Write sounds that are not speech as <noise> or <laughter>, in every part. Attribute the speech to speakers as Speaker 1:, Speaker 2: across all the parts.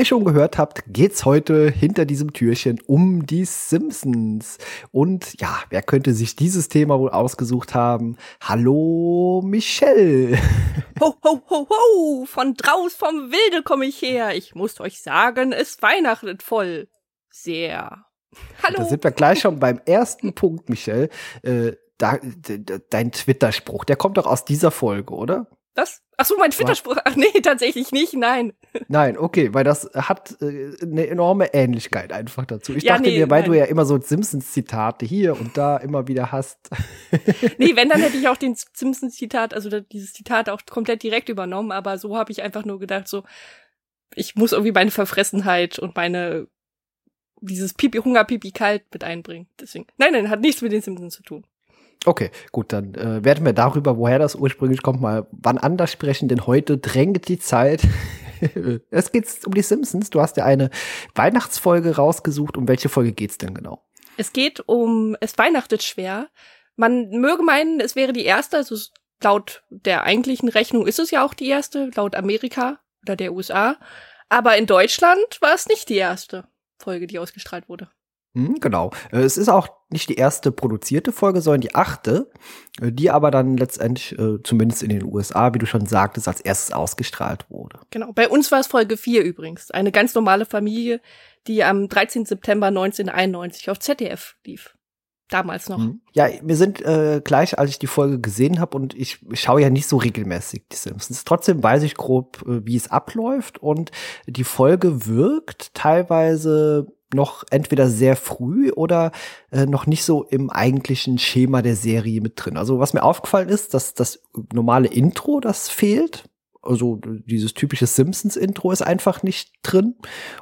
Speaker 1: ihr schon gehört habt, geht's heute hinter diesem Türchen um die Simpsons. Und ja, wer könnte sich dieses Thema wohl ausgesucht haben? Hallo, Michelle.
Speaker 2: Ho, ho, ho, ho, von draus vom Wilde komme ich her. Ich muss euch sagen, es weihnachtet voll. Sehr. Hallo.
Speaker 1: Da sind wir gleich schon beim ersten Punkt, Michelle. Äh, da, dein Twitter-Spruch, der kommt doch aus dieser Folge, oder?
Speaker 2: Was? Ach so, mein Twitter-Spruch. Ach nee, <laughs> tatsächlich nicht, nein.
Speaker 1: Nein, okay, weil das hat äh, eine enorme Ähnlichkeit einfach dazu. Ich ja, dachte nee, mir, weil nein. du ja immer so Simpsons-Zitate hier und da immer wieder hast. <laughs>
Speaker 2: nee, wenn, dann <laughs> hätte ich auch den Simpsons-Zitat, also dieses Zitat auch komplett direkt übernommen, aber so habe ich einfach nur gedacht, so, ich muss irgendwie meine Verfressenheit und meine dieses Pipi, Hunger, Pipi, kalt mit einbringen. Deswegen. Nein, nein, hat nichts mit den Simpsons zu tun.
Speaker 1: Okay, gut, dann äh, werden wir darüber, woher das ursprünglich kommt, mal wann anders sprechen, denn heute drängt die Zeit. <laughs> es geht um die Simpsons. Du hast ja eine Weihnachtsfolge rausgesucht. Um welche Folge geht's denn genau?
Speaker 2: Es geht um Es weihnachtet schwer. Man möge meinen, es wäre die erste, also laut der eigentlichen Rechnung ist es ja auch die erste, laut Amerika oder der USA. Aber in Deutschland war es nicht die erste Folge, die ausgestrahlt wurde.
Speaker 1: Mhm, genau. Äh, es ist auch nicht die erste produzierte Folge, sondern die achte, äh, die aber dann letztendlich, äh, zumindest in den USA, wie du schon sagtest, als erstes ausgestrahlt wurde.
Speaker 2: Genau. Bei uns war es Folge 4 übrigens. Eine ganz normale Familie, die am 13. September 1991 auf ZDF lief. Damals noch. Mhm.
Speaker 1: Ja, wir sind äh, gleich, als ich die Folge gesehen habe und ich, schaue ja nicht so regelmäßig die Simpsons. Trotzdem weiß ich grob, wie es abläuft und die Folge wirkt teilweise noch entweder sehr früh oder äh, noch nicht so im eigentlichen Schema der Serie mit drin. Also was mir aufgefallen ist, dass das normale Intro, das fehlt. Also dieses typische Simpsons-Intro ist einfach nicht drin.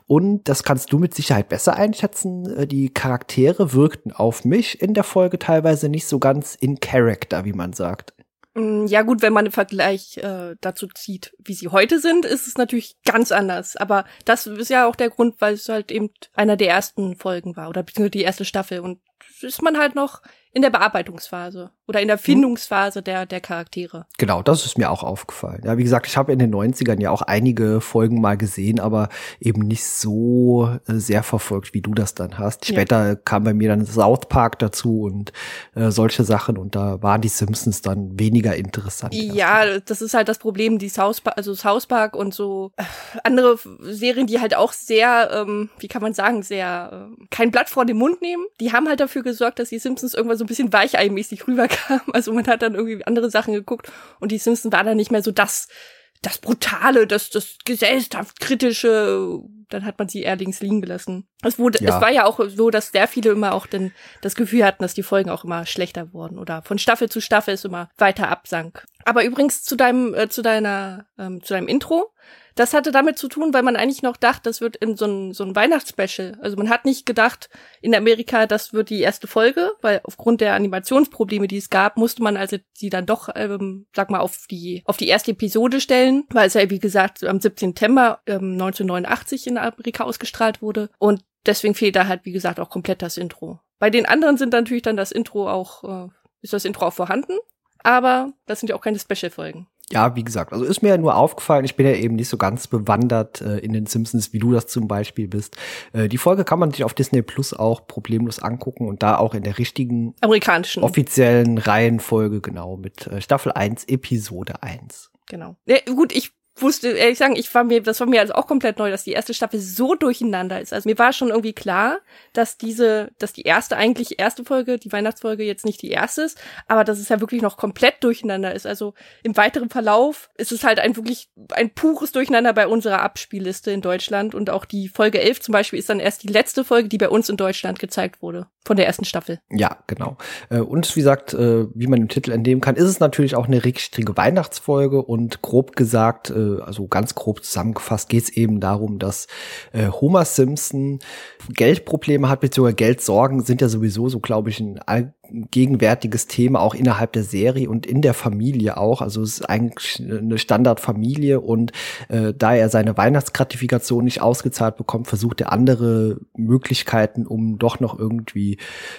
Speaker 1: Und das kannst du mit Sicherheit besser einschätzen. Äh, die Charaktere wirkten auf mich in der Folge teilweise nicht so ganz in Character, wie man sagt.
Speaker 2: Mm, ja gut, wenn man einen Vergleich äh, dazu zieht, wie sie heute sind, ist es natürlich ganz anders. Aber das ist ja auch der Grund, weil es halt eben einer der ersten Folgen war oder beziehungsweise die erste Staffel. Und ist man halt noch in der Bearbeitungsphase oder in der hm. Findungsphase der, der Charaktere.
Speaker 1: Genau, das ist mir auch aufgefallen. Ja, wie gesagt, ich habe in den 90ern ja auch einige Folgen mal gesehen, aber eben nicht so äh, sehr verfolgt, wie du das dann hast. Später ja. kam bei mir dann South Park dazu und äh, solche Sachen und da waren die Simpsons dann weniger interessant.
Speaker 2: Ja, das ist halt das Problem, die South Park, also South Park und so äh, andere Serien, die halt auch sehr, ähm, wie kann man sagen, sehr äh, kein Blatt vor den Mund nehmen. Die haben halt dafür gesorgt, dass die Simpsons irgendwann so ein bisschen weicheimäßig rüberkam. Also man hat dann irgendwie andere Sachen geguckt und die Simpsons war dann nicht mehr so das, das Brutale, das, das gesellschaft kritische, dann hat man sie eher links liegen gelassen. Es wurde, ja. es war ja auch so, dass sehr viele immer auch denn das Gefühl hatten, dass die Folgen auch immer schlechter wurden oder von Staffel zu Staffel es immer weiter absank. Aber übrigens zu deinem, äh, zu deiner, ähm, zu deinem Intro. Das hatte damit zu tun, weil man eigentlich noch dachte, das wird in so ein, so ein Weihnachtsspecial. Also man hat nicht gedacht, in Amerika, das wird die erste Folge, weil aufgrund der Animationsprobleme, die es gab, musste man also sie dann doch, ähm, sag mal, auf die, auf die erste Episode stellen, weil es ja, wie gesagt, am 17. September ähm, 1989 in Amerika ausgestrahlt wurde. Und deswegen fehlt da halt, wie gesagt, auch komplett das Intro. Bei den anderen sind natürlich dann das Intro auch, äh, ist das Intro auch vorhanden, aber das sind ja auch keine Special-Folgen
Speaker 1: ja, wie gesagt, also ist mir ja nur aufgefallen, ich bin ja eben nicht so ganz bewandert äh, in den Simpsons, wie du das zum Beispiel bist. Äh, die Folge kann man sich auf Disney Plus auch problemlos angucken und da auch in der richtigen
Speaker 2: amerikanischen
Speaker 1: offiziellen Reihenfolge, genau, mit äh, Staffel 1, Episode 1.
Speaker 2: Genau. Ja, gut, ich wusste, ehrlich sagen, ich war mir, das war mir also auch komplett neu, dass die erste Staffel so durcheinander ist. Also mir war schon irgendwie klar, dass diese, dass die erste eigentlich erste Folge, die Weihnachtsfolge jetzt nicht die erste ist, aber dass es ja wirklich noch komplett durcheinander ist. Also im weiteren Verlauf ist es halt ein wirklich ein pures Durcheinander bei unserer Abspielliste in Deutschland und auch die Folge 11 zum Beispiel ist dann erst die letzte Folge, die bei uns in Deutschland gezeigt wurde von der ersten Staffel.
Speaker 1: Ja, genau. Äh, und wie gesagt, äh, wie man im Titel entnehmen kann, ist es natürlich auch eine richtige Weihnachtsfolge und grob gesagt äh, also ganz grob zusammengefasst, geht es eben darum, dass Homer Simpson Geldprobleme hat, beziehungsweise Geldsorgen sind ja sowieso so, glaube ich, ein gegenwärtiges Thema auch innerhalb der Serie und in der Familie auch. Also es ist eigentlich eine Standardfamilie und äh, da er seine Weihnachtsgratifikation nicht ausgezahlt bekommt, versucht er andere Möglichkeiten, um doch noch irgendwie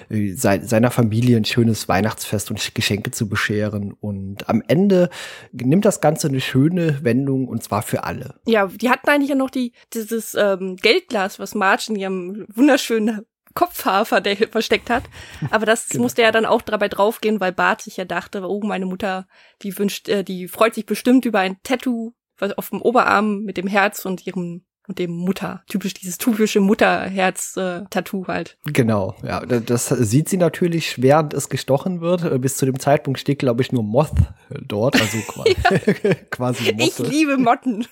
Speaker 1: äh, sein, seiner Familie ein schönes Weihnachtsfest und Geschenke zu bescheren. Und am Ende nimmt das Ganze eine schöne Wendung und zwar für alle.
Speaker 2: Ja, die hatten eigentlich ja noch die dieses ähm, Geldglas, was Marge in ihrem wunderschönen Kopfhafer, der versteckt hat. Aber das <laughs> genau. musste ja dann auch dabei draufgehen, weil Bart sich ja dachte, oh, meine Mutter, die wünscht, äh, die freut sich bestimmt über ein Tattoo was auf dem Oberarm mit dem Herz und ihrem und dem Mutter, typisch dieses typische Mutterherz-Tattoo halt.
Speaker 1: Genau, ja, das sieht sie natürlich, während es gestochen wird. Äh, bis zu dem Zeitpunkt steht, glaube ich, nur Moth dort, also <laughs> quasi, <laughs> quasi
Speaker 2: Motte. Ich liebe Motten.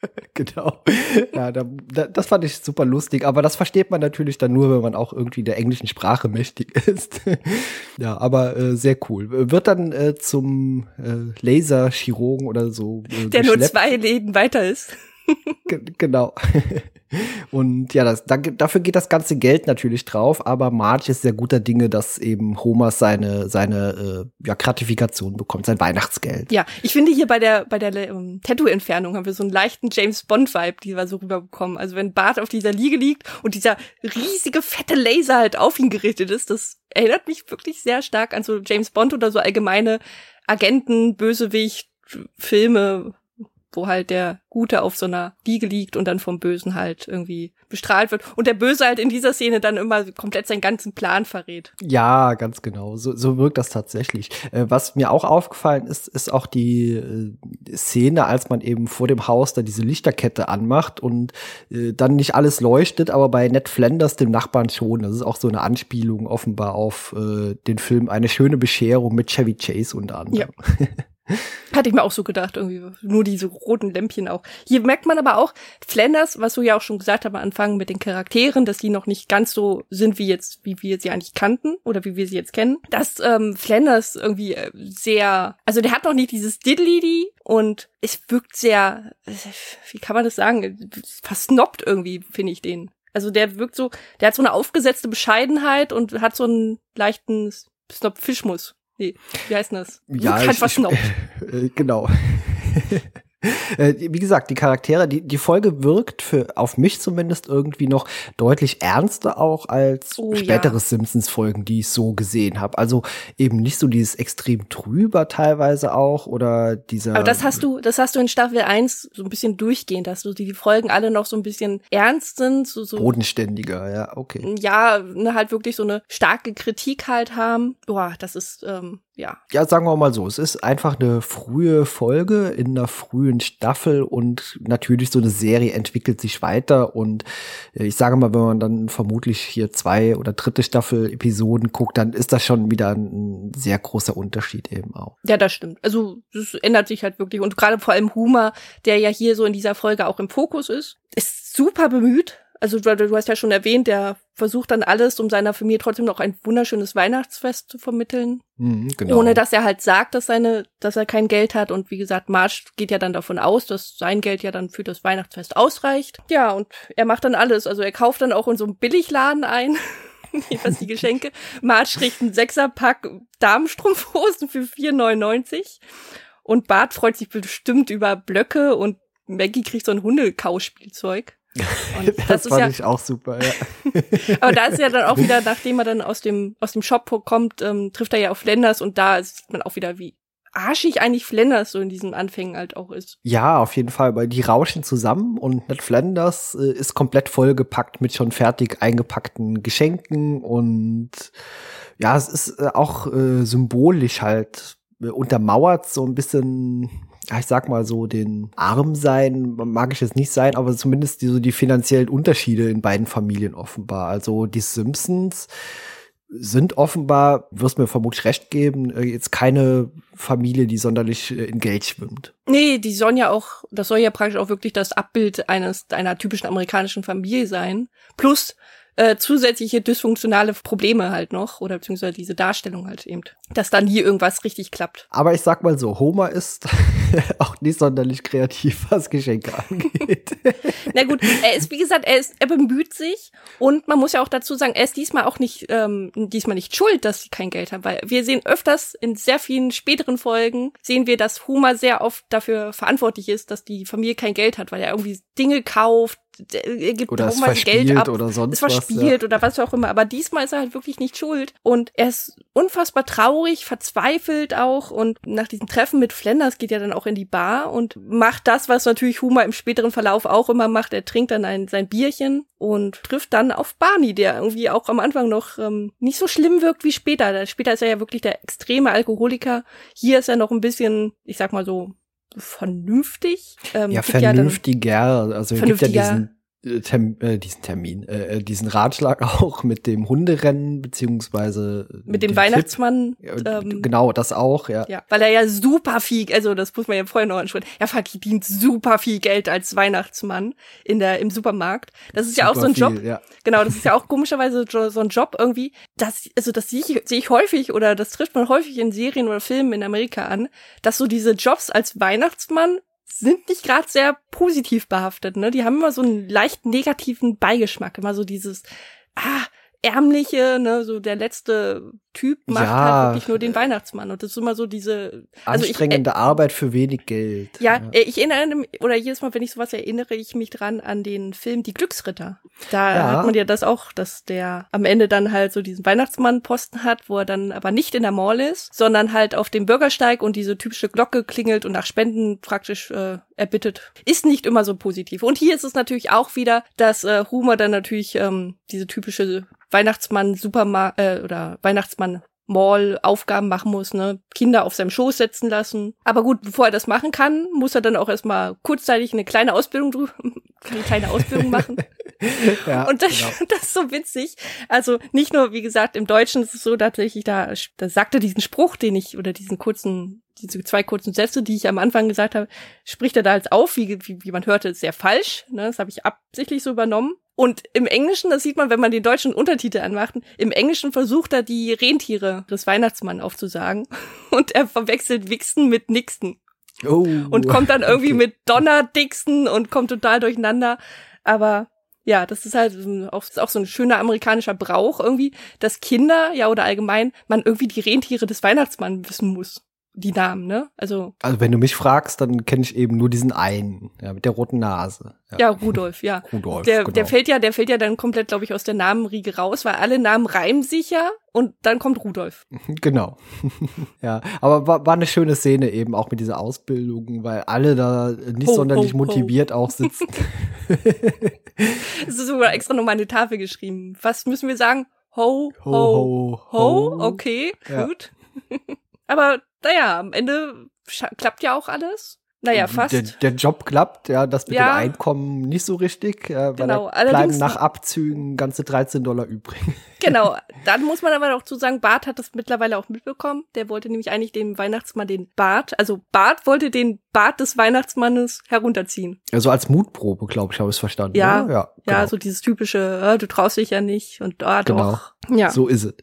Speaker 2: <laughs>
Speaker 1: genau. Ja, da, da, das fand ich super lustig, aber das versteht man natürlich dann nur, wenn man auch irgendwie der englischen Sprache mächtig <laughs> ist. ja, aber äh, sehr cool. Wird dann äh, zum äh, Laserchirurgen oder so.
Speaker 2: Äh, der nur zwei Läden weiter ist
Speaker 1: genau. <laughs> Und ja, das, da, dafür geht das ganze Geld natürlich drauf, aber Marge ist sehr guter Dinge, dass eben Homer seine, seine äh, ja, Gratifikation bekommt, sein Weihnachtsgeld.
Speaker 2: Ja, ich finde hier bei der, bei der ähm, Tattoo-Entfernung haben wir so einen leichten James Bond-Vibe, die wir so rüberbekommen. Also wenn Bart auf dieser Liege liegt und dieser riesige, fette Laser halt auf ihn gerichtet ist, das erinnert mich wirklich sehr stark an so James Bond oder so allgemeine Agenten, Bösewicht, Filme, wo halt der Gute auf so einer Liege liegt und dann vom Bösen halt irgendwie bestrahlt wird. Und der Böse halt in dieser Szene dann immer komplett seinen ganzen Plan verrät.
Speaker 1: Ja, ganz genau. So, so wirkt das tatsächlich. Äh, was mir auch aufgefallen ist, ist auch die äh, Szene, als man eben vor dem Haus da diese Lichterkette anmacht und äh, dann nicht alles leuchtet, aber bei Ned Flanders, dem Nachbarn schon. Das ist auch so eine Anspielung offenbar auf äh, den Film Eine schöne Bescherung mit Chevy Chase unter anderem. Ja. <laughs>
Speaker 2: Hatte ich mir auch so gedacht, irgendwie. Nur diese roten Lämpchen auch. Hier merkt man aber auch, Flanders, was du ja auch schon gesagt hast am Anfang mit den Charakteren, dass die noch nicht ganz so sind wie jetzt, wie wir sie eigentlich kannten oder wie wir sie jetzt kennen. Dass ähm, Flanders irgendwie äh, sehr, also der hat noch nicht dieses Diddly und es wirkt sehr, wie kann man das sagen, versnobbt irgendwie, finde ich den. Also der wirkt so, der hat so eine aufgesetzte Bescheidenheit und hat so einen leichten Snob-Fischmus. Nee, wie heißt das?
Speaker 1: Ja, ich, ich, <laughs> äh, genau. <laughs> Äh, wie gesagt, die Charaktere, die, die Folge wirkt für, auf mich zumindest irgendwie noch deutlich ernster auch als oh, spätere ja. Simpsons-Folgen, die ich so gesehen habe. Also eben nicht so dieses extrem trüber teilweise auch oder dieser.
Speaker 2: Aber das hast du, das hast du in Staffel 1 so ein bisschen durchgehend, dass du die Folgen alle noch so ein bisschen ernst sind. So, so
Speaker 1: Bodenständiger, ja, okay.
Speaker 2: Ja, ne, halt wirklich so eine starke Kritik halt haben. Boah, das ist, ähm, ja.
Speaker 1: Ja, sagen wir mal so, es ist einfach eine frühe Folge in einer frühen Staffel und natürlich so eine Serie entwickelt sich weiter und äh, ich sage mal, wenn man dann vermutlich hier zwei oder dritte Staffel Episoden guckt, dann ist das schon wieder ein sehr großer Unterschied eben auch.
Speaker 2: Ja, das stimmt. Also es ändert sich halt wirklich und gerade vor allem Humor, der ja hier so in dieser Folge auch im Fokus ist, ist super bemüht also du, du hast ja schon erwähnt, der versucht dann alles, um seiner Familie trotzdem noch ein wunderschönes Weihnachtsfest zu vermitteln. Mhm, genau. Ohne dass er halt sagt, dass seine, dass er kein Geld hat. Und wie gesagt, Marsch geht ja dann davon aus, dass sein Geld ja dann für das Weihnachtsfest ausreicht. Ja, und er macht dann alles. Also er kauft dann auch in so einem Billigladen ein. <laughs> was die <laughs> Geschenke. Marsch kriegt einen Sechserpack Damenstrumpfhosen für 4,99. Und Bart freut sich bestimmt über Blöcke und Maggie kriegt so ein Hundekauspielzeug. <laughs>
Speaker 1: Das, das fand ja, ich auch super, ja. <laughs>
Speaker 2: aber da ist ja dann auch wieder, nachdem er dann aus dem, aus dem Shop kommt, ähm, trifft er ja auf Flenders und da sieht man auch wieder, wie arschig eigentlich Flenders so in diesen Anfängen halt auch ist.
Speaker 1: Ja, auf jeden Fall, weil die rauschen zusammen und Ned Flanders äh, ist komplett vollgepackt mit schon fertig eingepackten Geschenken und ja, es ist äh, auch äh, symbolisch halt äh, untermauert so ein bisschen ich sag mal so, den Arm sein, mag ich jetzt nicht sein, aber zumindest die, so die finanziellen Unterschiede in beiden Familien offenbar. Also die Simpsons sind offenbar, wirst mir vermutlich recht geben, äh, jetzt keine Familie, die sonderlich äh, in Geld schwimmt.
Speaker 2: Nee, die sollen ja auch, das soll ja praktisch auch wirklich das Abbild eines einer typischen amerikanischen Familie sein. Plus äh, zusätzliche dysfunktionale Probleme halt noch oder beziehungsweise diese Darstellung halt eben, dass dann hier irgendwas richtig klappt.
Speaker 1: Aber ich sag mal so, Homer ist <laughs> auch nicht sonderlich kreativ, was Geschenke angeht. <laughs>
Speaker 2: Na gut, er ist, wie gesagt, er ist, er bemüht sich und man muss ja auch dazu sagen, er ist diesmal auch nicht, ähm, diesmal nicht schuld, dass sie kein Geld haben, weil wir sehen öfters in sehr vielen späteren Folgen, sehen wir, dass Huma sehr oft dafür verantwortlich ist, dass die Familie kein Geld hat, weil er irgendwie Dinge kauft, er gibt
Speaker 1: Oder es
Speaker 2: haufenweise Geld ab,
Speaker 1: oder sonst
Speaker 2: es verspielt
Speaker 1: was.
Speaker 2: oder was auch immer. Aber diesmal ist er halt wirklich nicht schuld. Und er ist unfassbar traurig, verzweifelt auch. Und nach diesem Treffen mit Flanders geht er dann auch in die Bar und macht das, was natürlich Huma im späteren Verlauf auch immer macht. Er trinkt dann ein, sein Bierchen und trifft dann auf Barney, der irgendwie auch am Anfang noch ähm, nicht so schlimm wirkt wie später. Da, später ist er ja wirklich der extreme Alkoholiker. Hier ist er noch ein bisschen, ich sag mal so, vernünftig.
Speaker 1: Ähm, ja, vernünftiger. Ja also es gibt ja diesen Term, äh, diesen Termin, äh, äh, diesen Ratschlag <laughs> auch mit dem Hunderennen beziehungsweise
Speaker 2: äh, mit dem, dem Weihnachtsmann.
Speaker 1: Ähm, genau, das auch, ja.
Speaker 2: Ja, weil er ja super viel, also das muss man ja vorher noch ansprechen. Er verdient super viel Geld als Weihnachtsmann in der im Supermarkt. Das ist super ja auch so ein viel, Job. Ja. Genau, das ist ja auch komischerweise so ein Job irgendwie. Das, also das sehe ich, sehe ich häufig oder das trifft man häufig in Serien oder Filmen in Amerika an, dass so diese Jobs als Weihnachtsmann sind nicht gerade sehr positiv behaftet, ne? Die haben immer so einen leicht negativen Beigeschmack, immer so dieses, ah, ärmliche, ne, so der letzte Typ macht ja, halt wirklich nur den Weihnachtsmann und das ist immer so diese
Speaker 1: also anstrengende ich, äh, Arbeit für wenig Geld.
Speaker 2: Ja, ja, äh, ich erinnere mich, oder jedes Mal, wenn ich sowas erinnere, ich mich dran an den Film Die Glücksritter. Da ja. hat man ja das auch, dass der am Ende dann halt so diesen Weihnachtsmann-Posten hat, wo er dann aber nicht in der Mall ist, sondern halt auf dem Bürgersteig und diese typische Glocke klingelt und nach Spenden praktisch äh, erbittet. Ist nicht immer so positiv. Und hier ist es natürlich auch wieder, dass äh, Humor dann natürlich ähm, diese typische Weihnachtsmann Supermarkt äh, oder Weihnachtsmann Mall Aufgaben machen muss, ne? Kinder auf seinem Schoß setzen lassen. Aber gut, bevor er das machen kann, muss er dann auch erstmal kurzzeitig eine kleine Ausbildung <laughs> eine kleine Ausbildung machen. <laughs> ja, und das, genau. <laughs> das ist so witzig. Also nicht nur, wie gesagt, im Deutschen ist es so tatsächlich, da, da sagt er diesen Spruch, den ich, oder diesen kurzen, diese zwei kurzen Sätze, die ich am Anfang gesagt habe, spricht er da als auf, wie, wie, wie man hörte, sehr falsch. Ne? Das habe ich absichtlich so übernommen. Und im Englischen, das sieht man, wenn man den deutschen Untertitel anmacht, im Englischen versucht er die Rentiere des Weihnachtsmann aufzusagen. <laughs> Und er verwechselt Wixen mit Nixen. Oh, und kommt dann irgendwie okay. mit Donner Dixon und kommt total durcheinander. Aber ja, das ist halt auch, ist auch so ein schöner amerikanischer Brauch irgendwie, dass Kinder, ja oder allgemein, man irgendwie die Rentiere des Weihnachtsmanns wissen muss die Namen, ne? Also.
Speaker 1: Also wenn du mich fragst, dann kenne ich eben nur diesen einen, ja, mit der roten Nase.
Speaker 2: Ja, ja Rudolf, ja. <laughs> Rudolf. Der, genau. der fällt ja, der fällt ja dann komplett, glaube ich, aus der Namenriege raus, weil alle Namen reimen sich ja und dann kommt Rudolf. <laughs>
Speaker 1: Genau. <laughs> ja, aber war, war eine schöne Szene eben auch mit dieser Ausbildung, weil alle da nicht ho, sonderlich ho, motiviert ho. auch sitzen.
Speaker 2: es ist sogar extra nochmal eine Tafel geschrieben. Was müssen wir sagen? Ho, ho, ho. ho. Okay, ja. gut. aber naja, am Ende klappt ja auch alles. Naja, fast.
Speaker 1: Der, der Job klappt, ja, das mit ja. dem Einkommen nicht so richtig. Ja, genau, weil bleiben nach Abzügen ganze 13 Dollar übrig. <laughs>
Speaker 2: Genau, dann muss man aber auch zu sagen, Bart hat das mittlerweile auch mitbekommen. Der wollte nämlich eigentlich dem Weihnachtsmann den Bart, also Bart wollte den Bart des Weihnachtsmannes herunterziehen.
Speaker 1: Also als Mutprobe, glaube ich, habe ich es verstanden.
Speaker 2: Ja, ja, ja, genau. ja, so dieses typische, äh, du traust dich ja nicht und ah, genau. doch.
Speaker 1: Ja. So ist es.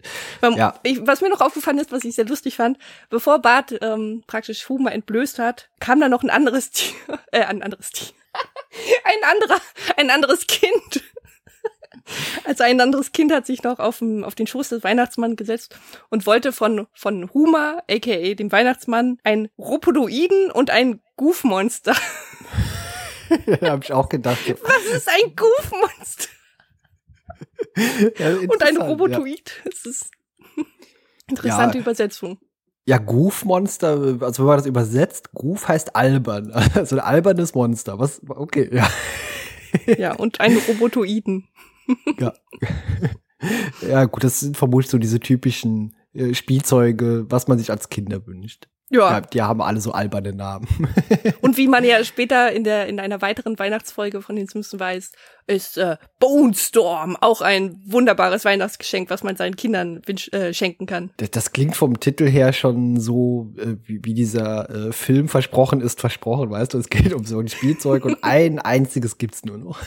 Speaker 2: Ja. Ich, was mir noch aufgefallen ist, was ich sehr lustig fand, bevor Bart ähm, praktisch Huma entblößt hat, kam da noch ein anderes <laughs> Tier, äh, ein anderes Tier. <laughs> ein anderer, ein anderes Kind. <laughs> Also ein anderes Kind hat sich noch auf, den, auf den Schoß des Weihnachtsmanns gesetzt und wollte von, von Huma, aka dem Weihnachtsmann, ein Ropodoiden und ein Goofmonster.
Speaker 1: Ja, <laughs> hab ich auch gedacht.
Speaker 2: Was ist ein Goofmonster? ja, <laughs> und ein Robotoid. Ja. Das ist <laughs> interessante ja. Übersetzung.
Speaker 1: Ja, Goof-Monster, also wenn man das übersetzt, Goof heißt albern. Also ein albernes Monster. Was? Okay, ja.
Speaker 2: Ja, und ein Robotoiden.
Speaker 1: Ja. Ja, gut, das sind vermutlich so diese typischen äh, Spielzeuge, was man sich als Kinder wünscht. Ja. ja. Die haben alle so alberne Namen. <laughs>
Speaker 2: Und wie man ja später in der in einer weiteren Weihnachtsfolge von den Simpsons weiß, ist äh, Bone Storm auch ein wunderbares Weihnachtsgeschenk, was man seinen Kindern äh, schenken kann.
Speaker 1: Das, das, klingt vom Titel her schon so, äh, wie, wie dieser äh, Film versprochen ist, versprochen, weißt du? Es geht um so ein Spielzeug und <laughs> ein einziges gibt's nur noch.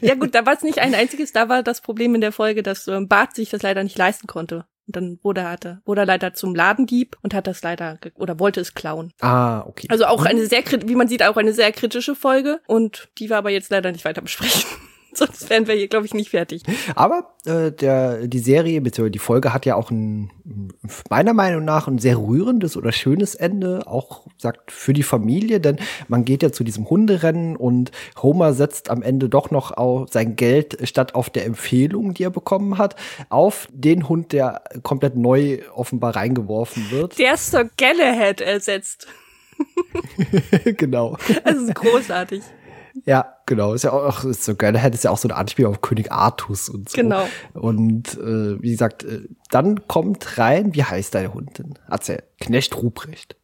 Speaker 2: ja gut, da war es nicht ein einziges, da war das Problem in der Folge, dass äh, Bart sich das leider nicht leisten konnte. Und dann wurde er, hatte, wurde er leider zum Ladendieb und hat das leider oder wollte es klauen.
Speaker 1: Ah, okay.
Speaker 2: Also auch eine sehr, wie man sieht, auch eine sehr kritische Folge. Und die wir aber jetzt leider nicht weiter besprechen. <laughs> Sonst wären wir hier, glaube ich, nicht fertig.
Speaker 1: Aber äh, der, die Serie, beziehungsweise die Folge hat ja auch ein, meiner Meinung nach ein sehr rührendes oder schönes Ende, auch sagt für die Familie, denn man geht ja zu diesem Hunderennen und Homer setzt am Ende doch noch auf sein Geld statt auf der Empfehlung, die er bekommen hat, auf den Hund, der komplett neu offenbar reingeworfen wird.
Speaker 2: Der Sir Galahad ersetzt. <laughs>
Speaker 1: genau.
Speaker 2: Das ist großartig.
Speaker 1: Ja, genau. Ist ja auch ist so geil. Hätte es ja auch so ein Anspiel auf König Artus und so.
Speaker 2: Genau.
Speaker 1: Und äh, wie gesagt, äh, dann kommt rein, wie heißt deine Hund denn? Erzähl. Knecht Ruprecht.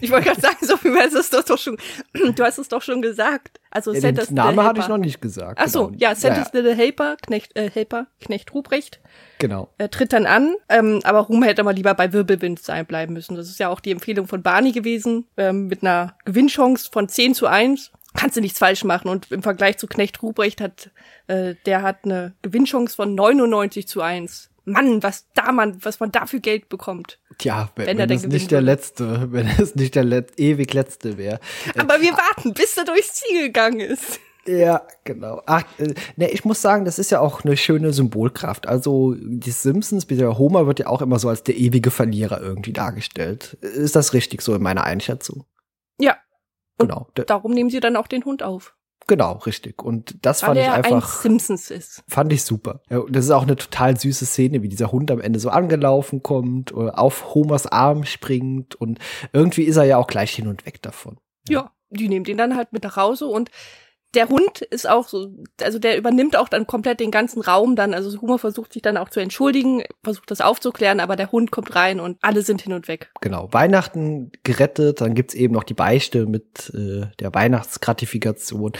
Speaker 2: Ich wollte gerade sagen, so wie du es doch schon, <clears throat> du hast es doch schon gesagt. Also
Speaker 1: ja, den Name hatte ich noch nicht gesagt.
Speaker 2: Ach so, genau. ja, Santa's ja, ja. Little Helper, Knecht, äh, Helper, Knecht Ruprecht.
Speaker 1: Genau.
Speaker 2: Er tritt dann an, ähm, aber Ruhm hätte mal lieber bei Wirbelwind sein bleiben müssen. Das ist ja auch die Empfehlung von Barney gewesen, ähm, mit einer Gewinnchance von 10 zu 1 kannst du nichts falsch machen. Und im Vergleich zu Knecht Ruprecht hat, äh, der hat eine Gewinnchance von 99 zu 1. Mann, was da man, was man da für Geld bekommt.
Speaker 1: Tja, wenn, wenn, wenn es nicht der letzte, <laughs> wenn es nicht der Let ewig letzte wäre.
Speaker 2: Aber wir warten, bis er durchs Ziel gegangen ist.
Speaker 1: Ja, genau. Ach, äh, ne, ich muss sagen, das ist ja auch eine schöne Symbolkraft. Also die Simpsons, der Homer wird ja auch immer so als der ewige Verlierer irgendwie dargestellt. Ist das richtig so in meiner Einschätzung?
Speaker 2: Ja,
Speaker 1: und genau.
Speaker 2: Darum nehmen sie dann auch den Hund auf.
Speaker 1: Genau, richtig. Und das
Speaker 2: Weil
Speaker 1: fand ich einfach.
Speaker 2: Ein Simpsons ist.
Speaker 1: Fand ich super. Das ist auch eine total süße Szene, wie dieser Hund am Ende so angelaufen kommt, auf Homers Arm springt und irgendwie ist er ja auch gleich hin und weg davon.
Speaker 2: Ja, ja die nehmen den dann halt mit nach Hause und der Hund ist auch so, also der übernimmt auch dann komplett den ganzen Raum dann. Also Humor versucht sich dann auch zu entschuldigen, versucht das aufzuklären, aber der Hund kommt rein und alle sind hin und weg.
Speaker 1: Genau, Weihnachten gerettet, dann gibt's eben noch die Beichte mit äh, der Weihnachtsgratifikation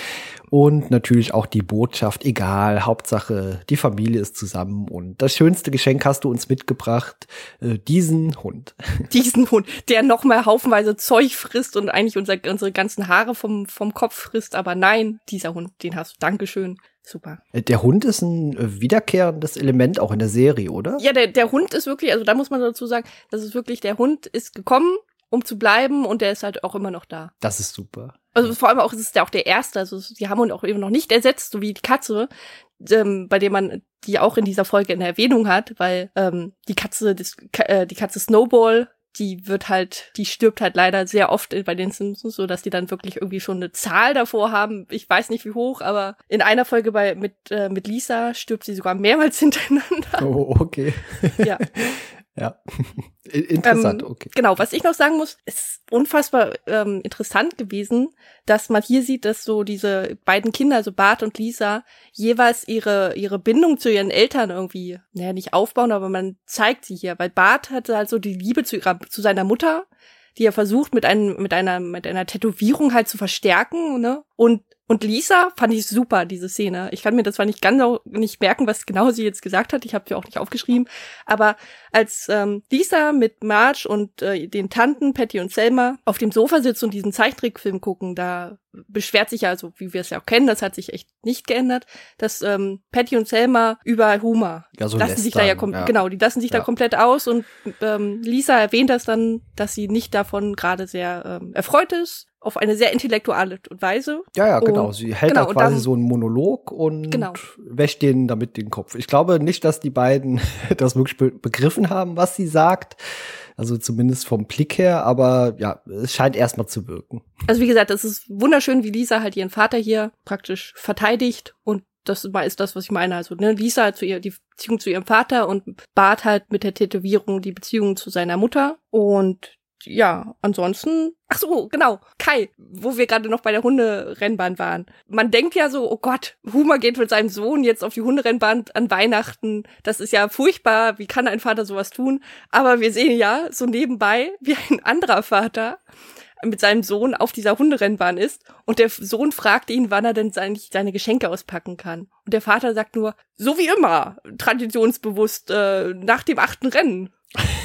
Speaker 1: und natürlich auch die Botschaft, egal, Hauptsache die Familie ist zusammen und das schönste Geschenk hast du uns mitgebracht, äh, diesen Hund. <laughs>
Speaker 2: Diesen Hund, der noch mal haufenweise Zeug frisst und eigentlich unser, unsere ganzen Haare vom, vom Kopf frisst, aber nein, dieser Hund, den hast du. Dankeschön. Super.
Speaker 1: Äh, der Hund ist ein äh, wiederkehrendes Element auch in der Serie, oder?
Speaker 2: Ja, der, der Hund ist wirklich, also da muss man dazu sagen, das ist wirklich, der Hund ist gekommen, um zu bleiben und der ist halt auch immer noch da.
Speaker 1: Das ist super.
Speaker 2: Also vor allem auch, es ist ja auch der erste, also die haben ihn auch eben noch nicht ersetzt, so wie die Katze, ähm, bei dem man die auch in dieser Folge in Erwähnung hat, weil ähm, die Katze, das, äh, die Katze Snowball die wird halt, die stirbt halt leider sehr oft bei den Simpsons, so dass die dann wirklich irgendwie schon eine Zahl davor haben. Ich weiß nicht wie hoch, aber in einer Folge bei mit äh, mit Lisa stirbt sie sogar mehrmals <laughs> hintereinander.
Speaker 1: Oh, okay.
Speaker 2: Ja. <laughs>
Speaker 1: Ja, <laughs> interessant,
Speaker 2: ähm,
Speaker 1: okay.
Speaker 2: Genau, was ich noch sagen muss, ist unfassbar ähm, interessant gewesen, dass man hier sieht, dass so diese beiden Kinder, also Bart und Lisa, jeweils ihre ihre Bindung zu ihren Eltern irgendwie, naja, nicht aufbauen, aber man zeigt sie hier, weil Bart hatte halt so die Liebe zu ihrer zu seiner Mutter, die er versucht mit einem mit einer mit einer Tätowierung halt zu verstärken, ne? Und und Lisa fand ich super, diese Szene. Ich kann mir das zwar nicht ganz nicht merken, was genau sie jetzt gesagt hat. Ich habe sie auch nicht aufgeschrieben. Aber als ähm, Lisa mit Marge und äh, den Tanten Patty und Selma auf dem Sofa sitzt und diesen Zeichentrickfilm gucken, da beschwert sich ja, also wie wir es ja auch kennen, das hat sich echt nicht geändert, dass ähm, Patty und Selma über Humor
Speaker 1: ja, so
Speaker 2: lassen sich da ja, ja, genau, die lassen sich ja. da komplett aus und ähm, Lisa erwähnt das dann, dass sie nicht davon gerade sehr ähm, erfreut ist auf eine sehr intellektuelle Weise.
Speaker 1: Ja, ja, genau. Sie hält genau, da quasi dann, so einen Monolog und genau. wäscht denen damit den Kopf. Ich glaube nicht, dass die beiden <laughs> das wirklich be begriffen haben, was sie sagt. Also zumindest vom Blick her, aber ja, es scheint erstmal zu wirken.
Speaker 2: Also wie gesagt, es ist wunderschön, wie Lisa halt ihren Vater hier praktisch verteidigt und das ist das, was ich meine. Also ne, Lisa hat zu ihr die Beziehung zu ihrem Vater und Bart halt mit der Tätowierung die Beziehung zu seiner Mutter. Und ja, ansonsten, ach so, genau, Kai, wo wir gerade noch bei der Hunderennbahn waren. Man denkt ja so, oh Gott, Humor geht mit seinem Sohn jetzt auf die Hunderennbahn an Weihnachten. Das ist ja furchtbar. Wie kann ein Vater sowas tun? Aber wir sehen ja so nebenbei, wie ein anderer Vater mit seinem Sohn auf dieser Hunderennbahn ist und der Sohn fragt ihn, wann er denn seine, seine Geschenke auspacken kann. Und der Vater sagt nur, so wie immer, traditionsbewusst, äh, nach dem achten Rennen.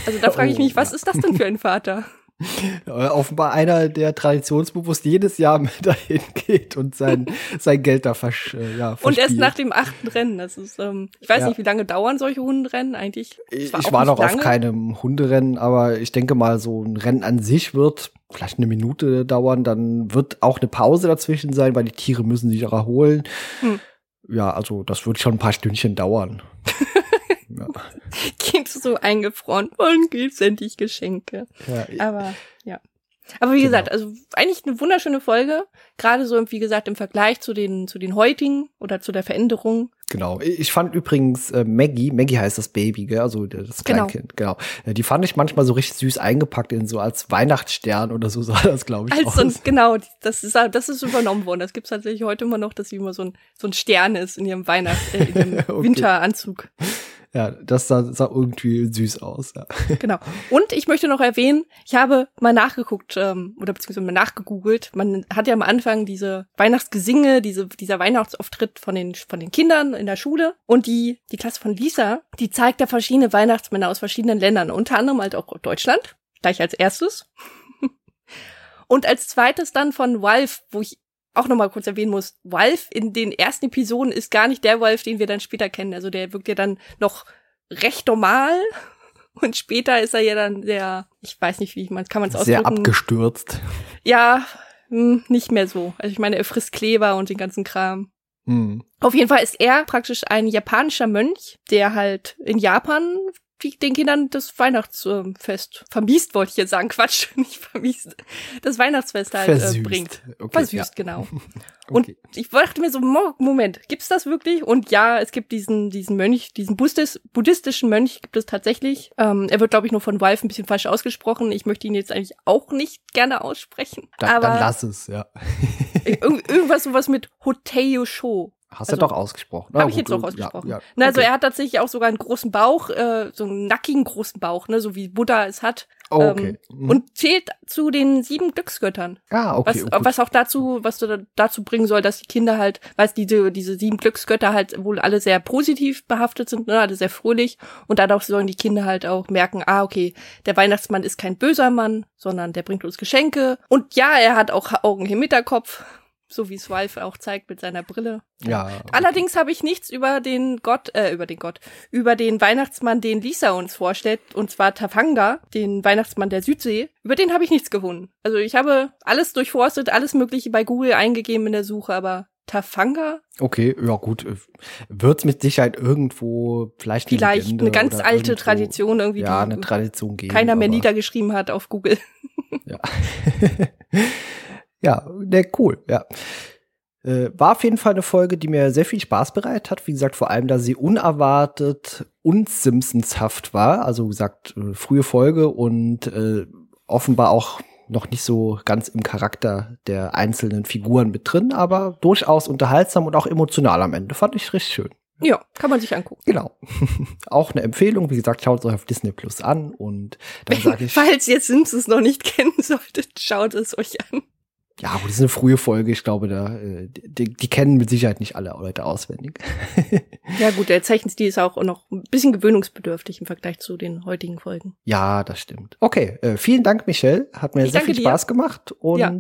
Speaker 2: Also da frage ich mich, was ist das denn für ein Vater?
Speaker 1: Offenbar einer, der traditionsbewusst jedes Jahr <laughs> mit dahin geht und sein, sein Geld da versch, äh, ja,
Speaker 2: Und erst nach dem achten Rennen. Das ist, ähm, ich weiß ja. nicht, wie lange dauern solche Hunderennen eigentlich?
Speaker 1: Ich war, ich war noch lange. auf keinem Hunderennen, aber ich denke mal, so ein Rennen an sich wird vielleicht eine Minute dauern, dann wird auch eine Pause dazwischen sein, weil die Tiere müssen sich auch erholen. Hm. Ja, also das wird schon ein paar Stündchen dauern. <laughs>
Speaker 2: ja. <laughs> Kind so eingefroren, wann gibt's endlich Geschenke? Ja, Aber ja. Aber wie genau. gesagt, also eigentlich eine wunderschöne Folge, gerade so wie gesagt im Vergleich zu den zu den heutigen oder zu der Veränderung.
Speaker 1: Genau. Ich fand übrigens äh, Maggie, Maggie heißt das Baby, gell? also das genau. Kleinkind, genau. genau. Die fand ich manchmal so richtig süß eingepackt in so als Weihnachtsstern oder so <laughs> sah das, glaube ich.
Speaker 2: Als aus. genau, das ist das ist übernommen worden. Das gibt's tatsächlich heute immer noch, dass sie immer so ein so ein Stern ist in ihrem Weihnachts äh, in ihrem <laughs> okay. Winteranzug.
Speaker 1: Ja, das sah, sah irgendwie süß aus. Ja. <laughs>
Speaker 2: Genau. Und ich möchte noch erwähnen, ich habe mal nachgeguckt ähm, oder beziehungsweise mal nachgegoogelt. Man hat ja am Anfang diese Weihnachtsgesinge, diese dieser Weihnachtsauftritt von den von den Kindern in der Schule und die die Klasse von Lisa, die zeigt ja verschiedene Weihnachtsmänner aus verschiedenen Ländern, unter anderem halt auch Deutschland, gleich als erstes. <laughs> Und als zweites dann von Walf, wo ich auch nochmal kurz erwähnen muss, Wolf in den ersten Episoden ist gar nicht der Wolf, den wir dann später kennen. Also der wirkt ja dann noch recht normal. <laughs> Und später ist er ja dann sehr, ich weiß nicht, wie man kann man es ausdrücken.
Speaker 1: Sehr abgestürzt.
Speaker 2: Ja, hm, nicht mehr so. Also ich meine, er frisst Kleber und den ganzen Kram. Hm. Auf jeden Fall ist er praktisch ein japanischer Mönch, der halt in Japan den Kindern das Weihnachtsfest vermiest, wollte ich jetzt sagen. Quatsch, <laughs> nicht vermiest. Das Weihnachtsfest halt äh, bringt. Okay, Versüßt, ja. genau. <laughs> Und okay. ich dachte mir so, Moment, gibt's das wirklich? Und ja, es gibt diesen, diesen Mönch, diesen Buddhist, buddhistischen Mönch gibt es tatsächlich. Ähm, er wird, glaube ich, nur von Wolf ein bisschen falsch ausgesprochen. Ich möchte ihn jetzt eigentlich auch nicht gerne aussprechen.
Speaker 1: Da, aber dann lass es, ja. <laughs>
Speaker 2: irgendwas sowas mit Hoteo Sho
Speaker 1: Hast also, du doch ausgesprochen.
Speaker 2: Habe ich jetzt auch ausgesprochen. Ja, ja. Na, also er hat tatsächlich auch sogar einen großen Bauch, äh, so einen nackigen großen Bauch, ne, so wie Buddha es hat.
Speaker 1: Oh, okay.
Speaker 2: Ähm, mhm. Und zählt zu den sieben Glücksgöttern.
Speaker 1: Ah, okay.
Speaker 2: Was, was auch dazu, was du dazu bringen soll, dass die Kinder halt, weil diese, diese sieben Glücksgötter halt wohl alle sehr positiv behaftet sind, ne, alle sehr fröhlich. Und dadurch sollen die Kinder halt auch merken, ah, okay, der Weihnachtsmann ist kein böser Mann, sondern der bringt uns Geschenke. Und ja, er hat auch Augen im Hinterkopf so wie Swalfe auch zeigt mit seiner Brille.
Speaker 1: Ja. Okay.
Speaker 2: Allerdings habe ich nichts über den Gott, äh, über den Gott, über den Weihnachtsmann, den Lisa uns vorstellt, und zwar Tafanga, den Weihnachtsmann der Südsee. Über den habe ich nichts gefunden. Also ich habe alles durchforstet, alles Mögliche bei Google eingegeben in der Suche, aber Tafanga?
Speaker 1: Okay, ja gut. Wird's mit Sicherheit irgendwo vielleicht
Speaker 2: Vielleicht eine, eine ganz alte Tradition irgendwie.
Speaker 1: Ja, eine Tradition geben.
Speaker 2: Keiner mehr niedergeschrieben hat auf Google.
Speaker 1: Ja. <laughs> <laughs> Ja, der cool, ja. Äh, war auf jeden Fall eine Folge, die mir sehr viel Spaß bereitet hat. Wie gesagt, vor allem, da sie unerwartet und Simpsonshaft war. Also wie gesagt, äh, frühe Folge und äh, offenbar auch noch nicht so ganz im Charakter der einzelnen Figuren mit drin, aber durchaus unterhaltsam und auch emotional am Ende. Fand ich richtig schön.
Speaker 2: Ja, kann man sich angucken.
Speaker 1: Genau. <laughs> auch eine Empfehlung. Wie gesagt, schaut es euch auf Disney Plus an und dann sage <laughs> ich.
Speaker 2: Falls ihr Simpsons noch nicht <laughs> kennen solltet, schaut es euch an.
Speaker 1: Ja, aber das ist eine frühe Folge. Ich glaube, da, äh, die, die kennen mit Sicherheit nicht alle Leute auswendig. <laughs>
Speaker 2: ja, gut, der Zeichenstil ist auch noch ein bisschen gewöhnungsbedürftig im Vergleich zu den heutigen Folgen.
Speaker 1: Ja, das stimmt. Okay, äh, vielen Dank, Michelle. Hat mir ich sehr viel Spaß dir. gemacht. Und ja.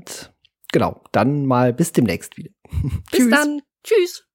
Speaker 1: genau, dann mal bis demnächst wieder. <laughs>
Speaker 2: Bis dann. Tschüss.